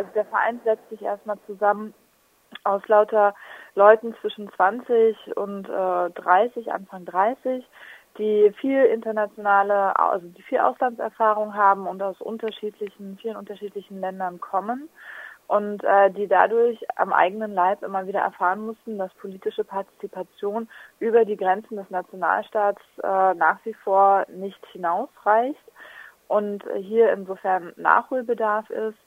also der Verein setzt sich erstmal zusammen aus lauter Leuten zwischen 20 und äh, 30, Anfang 30, die viel internationale, also die viel Auslandserfahrung haben und aus unterschiedlichen, vielen unterschiedlichen Ländern kommen und äh, die dadurch am eigenen Leib immer wieder erfahren mussten, dass politische Partizipation über die Grenzen des Nationalstaats äh, nach wie vor nicht hinausreicht und hier insofern Nachholbedarf ist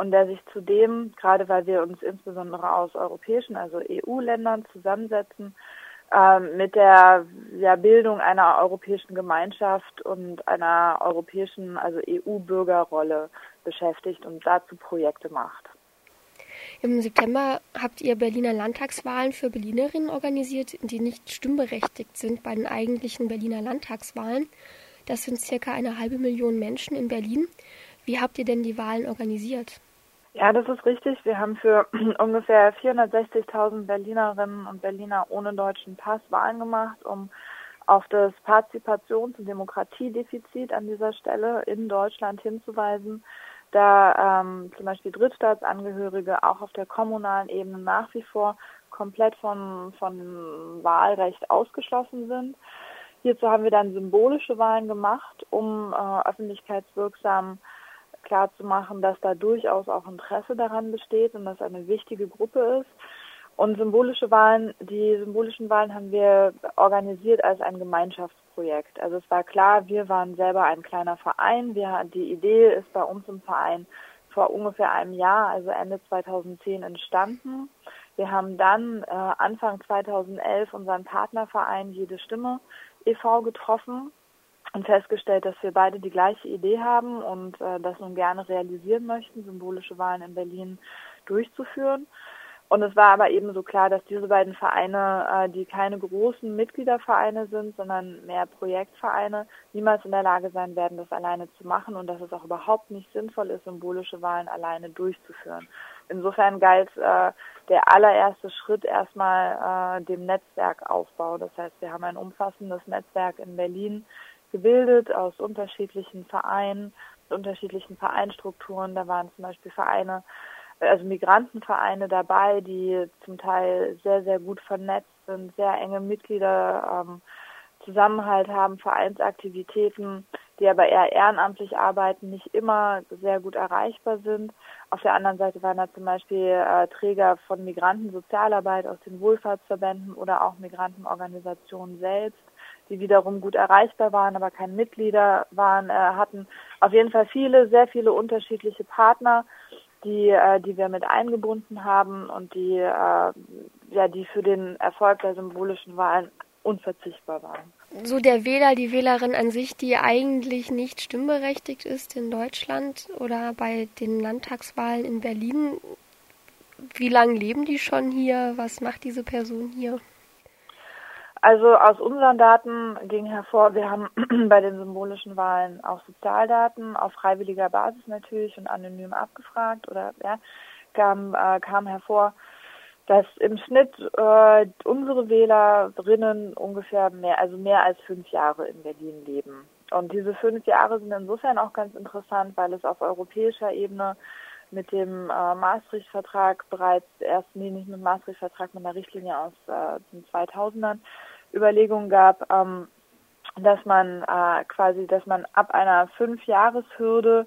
und der sich zudem, gerade weil wir uns insbesondere aus europäischen, also EU-Ländern zusammensetzen, äh, mit der ja, Bildung einer europäischen Gemeinschaft und einer europäischen, also EU-Bürgerrolle beschäftigt und dazu Projekte macht. Im September habt ihr Berliner Landtagswahlen für Berlinerinnen organisiert, die nicht stimmberechtigt sind bei den eigentlichen Berliner Landtagswahlen. Das sind circa eine halbe Million Menschen in Berlin. Wie habt ihr denn die Wahlen organisiert? Ja, das ist richtig. Wir haben für ungefähr 460.000 Berlinerinnen und Berliner ohne deutschen Pass Wahlen gemacht, um auf das Partizipations- und Demokratiedefizit an dieser Stelle in Deutschland hinzuweisen da ähm, zum Beispiel Drittstaatsangehörige auch auf der kommunalen Ebene nach wie vor komplett von, von Wahlrecht ausgeschlossen sind. Hierzu haben wir dann symbolische Wahlen gemacht, um äh, öffentlichkeitswirksam klarzumachen, dass da durchaus auch Interesse daran besteht und dass eine wichtige Gruppe ist. Und symbolische Wahlen, die symbolischen Wahlen haben wir organisiert als ein Gemeinschaftsprojekt. Also es war klar, wir waren selber ein kleiner Verein. Wir, die Idee ist bei uns im Verein vor ungefähr einem Jahr, also Ende 2010 entstanden. Wir haben dann äh, Anfang 2011 unseren Partnerverein Jede Stimme e.V. getroffen und festgestellt, dass wir beide die gleiche Idee haben und äh, das nun gerne realisieren möchten, symbolische Wahlen in Berlin durchzuführen. Und es war aber eben so klar, dass diese beiden Vereine, äh, die keine großen Mitgliedervereine sind, sondern mehr Projektvereine, niemals in der Lage sein werden, das alleine zu machen und dass es auch überhaupt nicht sinnvoll ist, symbolische Wahlen alleine durchzuführen. Insofern galt äh, der allererste Schritt erstmal äh, dem Netzwerkaufbau. Das heißt, wir haben ein umfassendes Netzwerk in Berlin gebildet aus unterschiedlichen Vereinen, unterschiedlichen Vereinstrukturen. Da waren zum Beispiel Vereine, also Migrantenvereine dabei, die zum Teil sehr, sehr gut vernetzt sind, sehr enge Mitglieder, ähm, Zusammenhalt haben, Vereinsaktivitäten, die aber eher ehrenamtlich arbeiten, nicht immer sehr gut erreichbar sind. Auf der anderen Seite waren da zum Beispiel äh, Träger von Migrantensozialarbeit aus den Wohlfahrtsverbänden oder auch Migrantenorganisationen selbst, die wiederum gut erreichbar waren, aber keine Mitglieder waren, äh, hatten auf jeden Fall viele, sehr viele unterschiedliche Partner die, äh, die wir mit eingebunden haben und die, äh, ja, die für den Erfolg der symbolischen Wahlen unverzichtbar waren. So der Wähler, die Wählerin an sich, die eigentlich nicht stimmberechtigt ist in Deutschland oder bei den Landtagswahlen in Berlin, wie lange leben die schon hier? Was macht diese Person hier? Also aus unseren Daten ging hervor, wir haben bei den symbolischen Wahlen auch Sozialdaten auf freiwilliger Basis natürlich und anonym abgefragt oder ja, kam, äh, kam hervor, dass im Schnitt äh, unsere Wählerinnen ungefähr mehr, also mehr als fünf Jahre in Berlin leben. Und diese fünf Jahre sind insofern auch ganz interessant, weil es auf europäischer Ebene mit dem äh, Maastricht-Vertrag bereits erst, nee, nicht mit Maastricht-Vertrag, mit einer Richtlinie aus äh, den 2000ern Überlegungen gab, ähm, dass man äh, quasi, dass man ab einer Fünfjahreshürde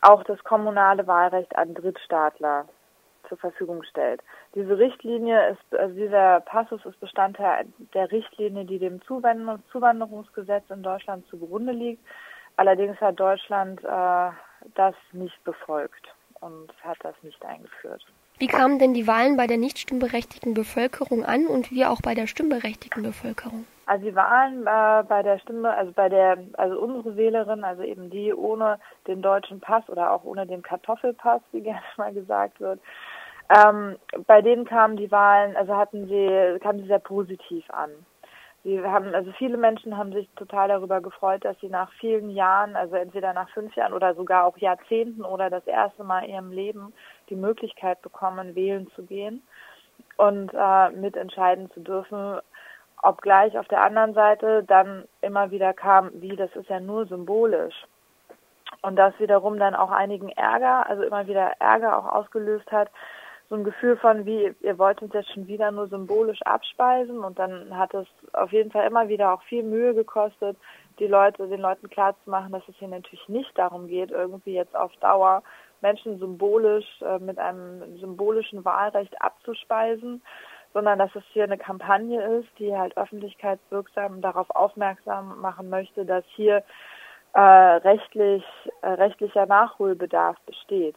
auch das kommunale Wahlrecht an Drittstaatler zur Verfügung stellt. Diese Richtlinie ist, also dieser Passus ist Bestandteil der Richtlinie, die dem Zuwanderungsgesetz in Deutschland zugrunde liegt. Allerdings hat Deutschland äh, das nicht befolgt und hat das nicht eingeführt. Wie kamen denn die Wahlen bei der nicht stimmberechtigten Bevölkerung an und wie auch bei der stimmberechtigten Bevölkerung? Also die Wahlen äh, bei der Stimme, also bei der, also unsere Wählerin, also eben die ohne den deutschen Pass oder auch ohne den Kartoffelpass, wie gerne mal gesagt wird, ähm, bei denen kamen die Wahlen, also hatten sie, kamen sie sehr positiv an. Sie haben, also viele Menschen haben sich total darüber gefreut, dass sie nach vielen Jahren, also entweder nach fünf Jahren oder sogar auch Jahrzehnten oder das erste Mal in ihrem Leben die Möglichkeit bekommen, wählen zu gehen und äh, mitentscheiden zu dürfen, obgleich auf der anderen Seite dann immer wieder kam, wie das ist ja nur symbolisch. Und das wiederum dann auch einigen Ärger, also immer wieder Ärger auch ausgelöst hat. So ein Gefühl von, wie, ihr wollt uns jetzt schon wieder nur symbolisch abspeisen. Und dann hat es auf jeden Fall immer wieder auch viel Mühe gekostet, die Leute, den Leuten klarzumachen, dass es hier natürlich nicht darum geht, irgendwie jetzt auf Dauer Menschen symbolisch äh, mit einem symbolischen Wahlrecht abzuspeisen, sondern dass es hier eine Kampagne ist, die halt öffentlichkeitswirksam darauf aufmerksam machen möchte, dass hier äh, rechtlich äh, rechtlicher Nachholbedarf besteht.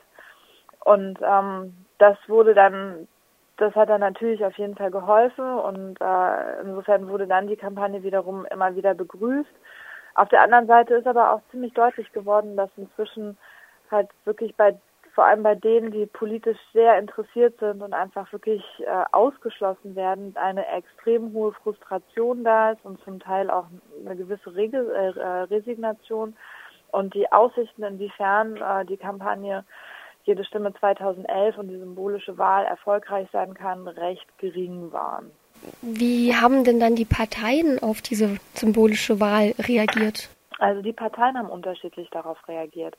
Und ähm, das wurde dann, das hat dann natürlich auf jeden Fall geholfen und äh, insofern wurde dann die Kampagne wiederum immer wieder begrüßt. Auf der anderen Seite ist aber auch ziemlich deutlich geworden, dass inzwischen halt wirklich bei vor allem bei denen, die politisch sehr interessiert sind und einfach wirklich äh, ausgeschlossen werden, eine extrem hohe Frustration da ist und zum Teil auch eine gewisse Reg äh, Resignation und die Aussichten, inwiefern äh, die Kampagne jede Stimme 2011 und die symbolische Wahl erfolgreich sein kann, recht gering waren. Wie haben denn dann die Parteien auf diese symbolische Wahl reagiert? Also die Parteien haben unterschiedlich darauf reagiert.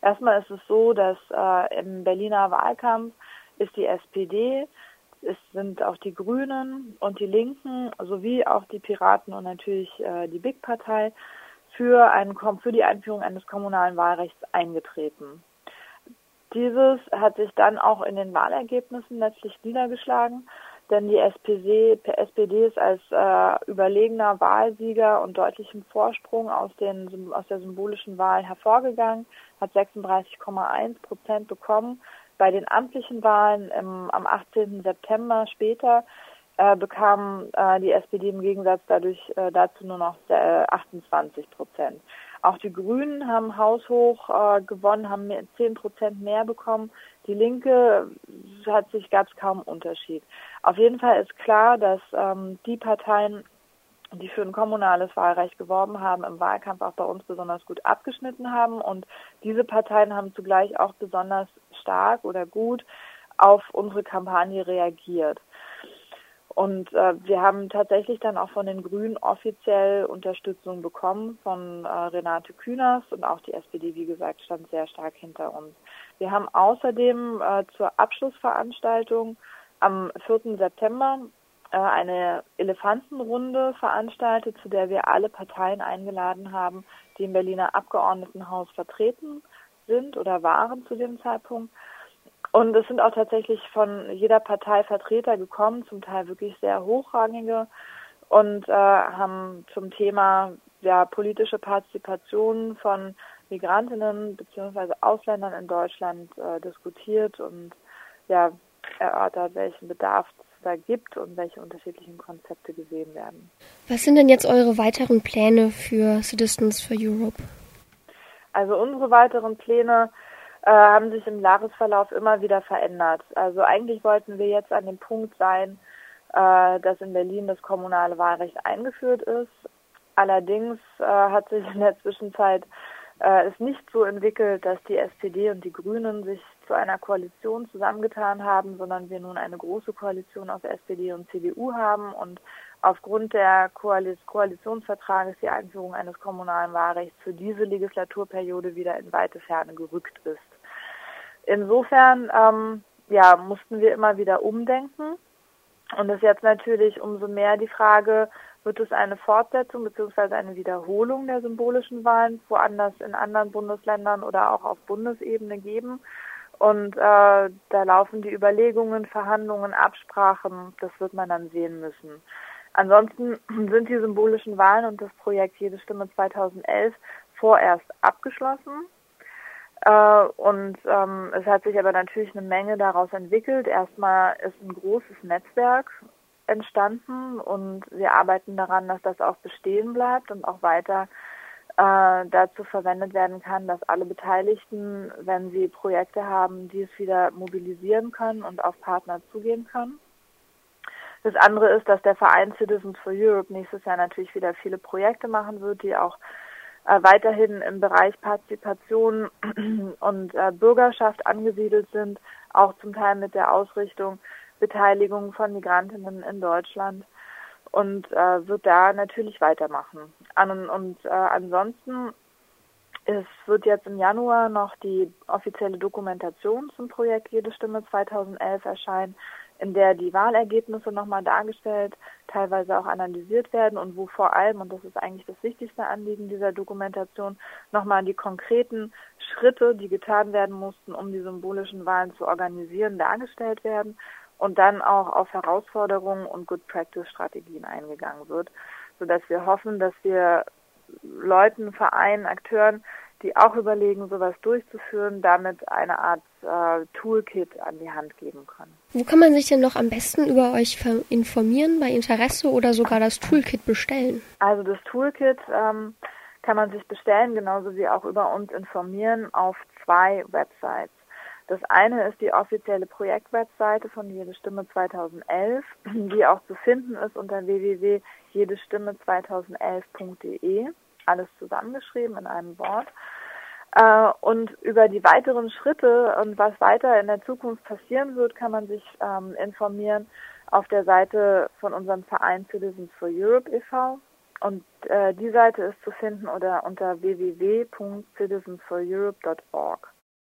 Erstmal ist es so, dass äh, im Berliner Wahlkampf ist die SPD, es sind auch die Grünen und die Linken sowie auch die Piraten und natürlich äh, die Big Partei für, einen, für die Einführung eines kommunalen Wahlrechts eingetreten. Dieses hat sich dann auch in den Wahlergebnissen letztlich niedergeschlagen, denn die SPD, SPD ist als äh, überlegener Wahlsieger und deutlichem Vorsprung aus, den, aus der symbolischen Wahl hervorgegangen, hat 36,1 Prozent bekommen. Bei den amtlichen Wahlen im, am 18. September später äh, bekam äh, die SPD im Gegensatz dadurch äh, dazu nur noch 28 Prozent. Auch die Grünen haben haushoch äh, gewonnen, haben 10 Prozent mehr bekommen. Die Linke hat sich gab es kaum Unterschied. Auf jeden Fall ist klar, dass ähm, die Parteien, die für ein kommunales Wahlrecht geworben haben, im Wahlkampf auch bei uns besonders gut abgeschnitten haben. Und diese Parteien haben zugleich auch besonders stark oder gut auf unsere Kampagne reagiert. Und äh, wir haben tatsächlich dann auch von den Grünen offiziell Unterstützung bekommen von äh, Renate Künast und auch die SPD, wie gesagt, stand sehr stark hinter uns. Wir haben außerdem äh, zur Abschlussveranstaltung am 4. September äh, eine Elefantenrunde veranstaltet, zu der wir alle Parteien eingeladen haben, die im Berliner Abgeordnetenhaus vertreten sind oder waren zu dem Zeitpunkt. Und es sind auch tatsächlich von jeder Partei Vertreter gekommen, zum Teil wirklich sehr hochrangige und äh, haben zum Thema ja, politische Partizipation von Migrantinnen bzw. Ausländern in Deutschland äh, diskutiert und ja, erörtert, welchen Bedarf es da gibt und welche unterschiedlichen Konzepte gesehen werden. Was sind denn jetzt eure weiteren Pläne für Citizens for Europe? Also unsere weiteren Pläne äh, haben sich im Jahresverlauf immer wieder verändert. Also eigentlich wollten wir jetzt an dem Punkt sein, äh, dass in Berlin das kommunale Wahlrecht eingeführt ist. Allerdings äh, hat sich in der Zwischenzeit äh, es nicht so entwickelt, dass die SPD und die Grünen sich zu einer Koalition zusammengetan haben, sondern wir nun eine große Koalition aus SPD und CDU haben und aufgrund der Koalitionsvertrages die Einführung eines kommunalen Wahlrechts für diese Legislaturperiode wieder in weite Ferne gerückt ist. Insofern ähm, ja, mussten wir immer wieder umdenken. Und es ist jetzt natürlich umso mehr die Frage, wird es eine Fortsetzung bzw. eine Wiederholung der symbolischen Wahlen woanders in anderen Bundesländern oder auch auf Bundesebene geben? Und äh, da laufen die Überlegungen, Verhandlungen, Absprachen, das wird man dann sehen müssen. Ansonsten sind die symbolischen Wahlen und das Projekt Jede Stimme 2011 vorerst abgeschlossen. Äh, und ähm, es hat sich aber natürlich eine Menge daraus entwickelt. Erstmal ist ein großes Netzwerk entstanden und wir arbeiten daran, dass das auch bestehen bleibt und auch weiter äh, dazu verwendet werden kann, dass alle Beteiligten, wenn sie Projekte haben, dies wieder mobilisieren können und auf Partner zugehen können. Das andere ist, dass der Verein Citizens for Europe nächstes Jahr natürlich wieder viele Projekte machen wird, die auch äh, weiterhin im Bereich Partizipation und äh, Bürgerschaft angesiedelt sind, auch zum Teil mit der Ausrichtung Beteiligung von Migrantinnen in Deutschland und äh, wird da natürlich weitermachen. An, und äh, ansonsten Es wird jetzt im Januar noch die offizielle Dokumentation zum Projekt Jede Stimme 2011 erscheinen, in der die Wahlergebnisse nochmal dargestellt, teilweise auch analysiert werden und wo vor allem, und das ist eigentlich das wichtigste Anliegen dieser Dokumentation, nochmal die konkreten Schritte, die getan werden mussten, um die symbolischen Wahlen zu organisieren, dargestellt werden und dann auch auf Herausforderungen und Good Practice Strategien eingegangen wird, sodass wir hoffen, dass wir Leuten, Vereinen, Akteuren, die auch überlegen, sowas durchzuführen, damit eine Art äh, Toolkit an die Hand geben können. Wo kann man sich denn noch am besten über euch informieren, bei Interesse oder sogar das Toolkit bestellen? Also das Toolkit ähm, kann man sich bestellen, genauso wie auch über uns informieren auf zwei Websites. Das eine ist die offizielle Projektwebseite von Jede Stimme 2011, die auch zu finden ist unter www.jedestimme2011.de. Alles zusammengeschrieben in einem Wort. Äh, und über die weiteren Schritte und was weiter in der Zukunft passieren wird, kann man sich ähm, informieren auf der Seite von unserem Verein Citizens for Europe e.V. Und äh, die Seite ist zu finden oder unter www.citizensforeurope.org.